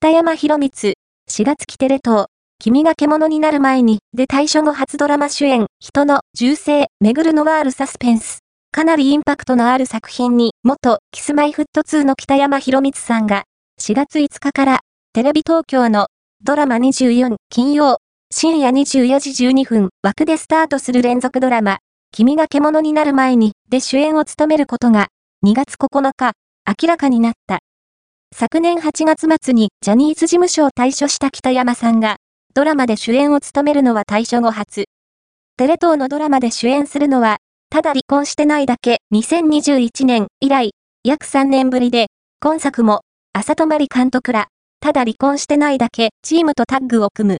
北山博光、4月期テレ東、君が獣になる前に、で対処後初ドラマ主演、人の銃声、巡るノワールサスペンス。かなりインパクトのある作品に、元、キスマイフット2の北山博光さんが、4月5日から、テレビ東京の、ドラマ24、金曜、深夜24時12分、枠でスタートする連続ドラマ、君が獣になる前に、で主演を務めることが、2月9日、明らかになった。昨年8月末にジャニーズ事務所を退所した北山さんが、ドラマで主演を務めるのは退所後初。テレ東のドラマで主演するのは、ただ離婚してないだけ2021年以来、約3年ぶりで、今作も、浅戸まり監督ら、ただ離婚してないだけチームとタッグを組む。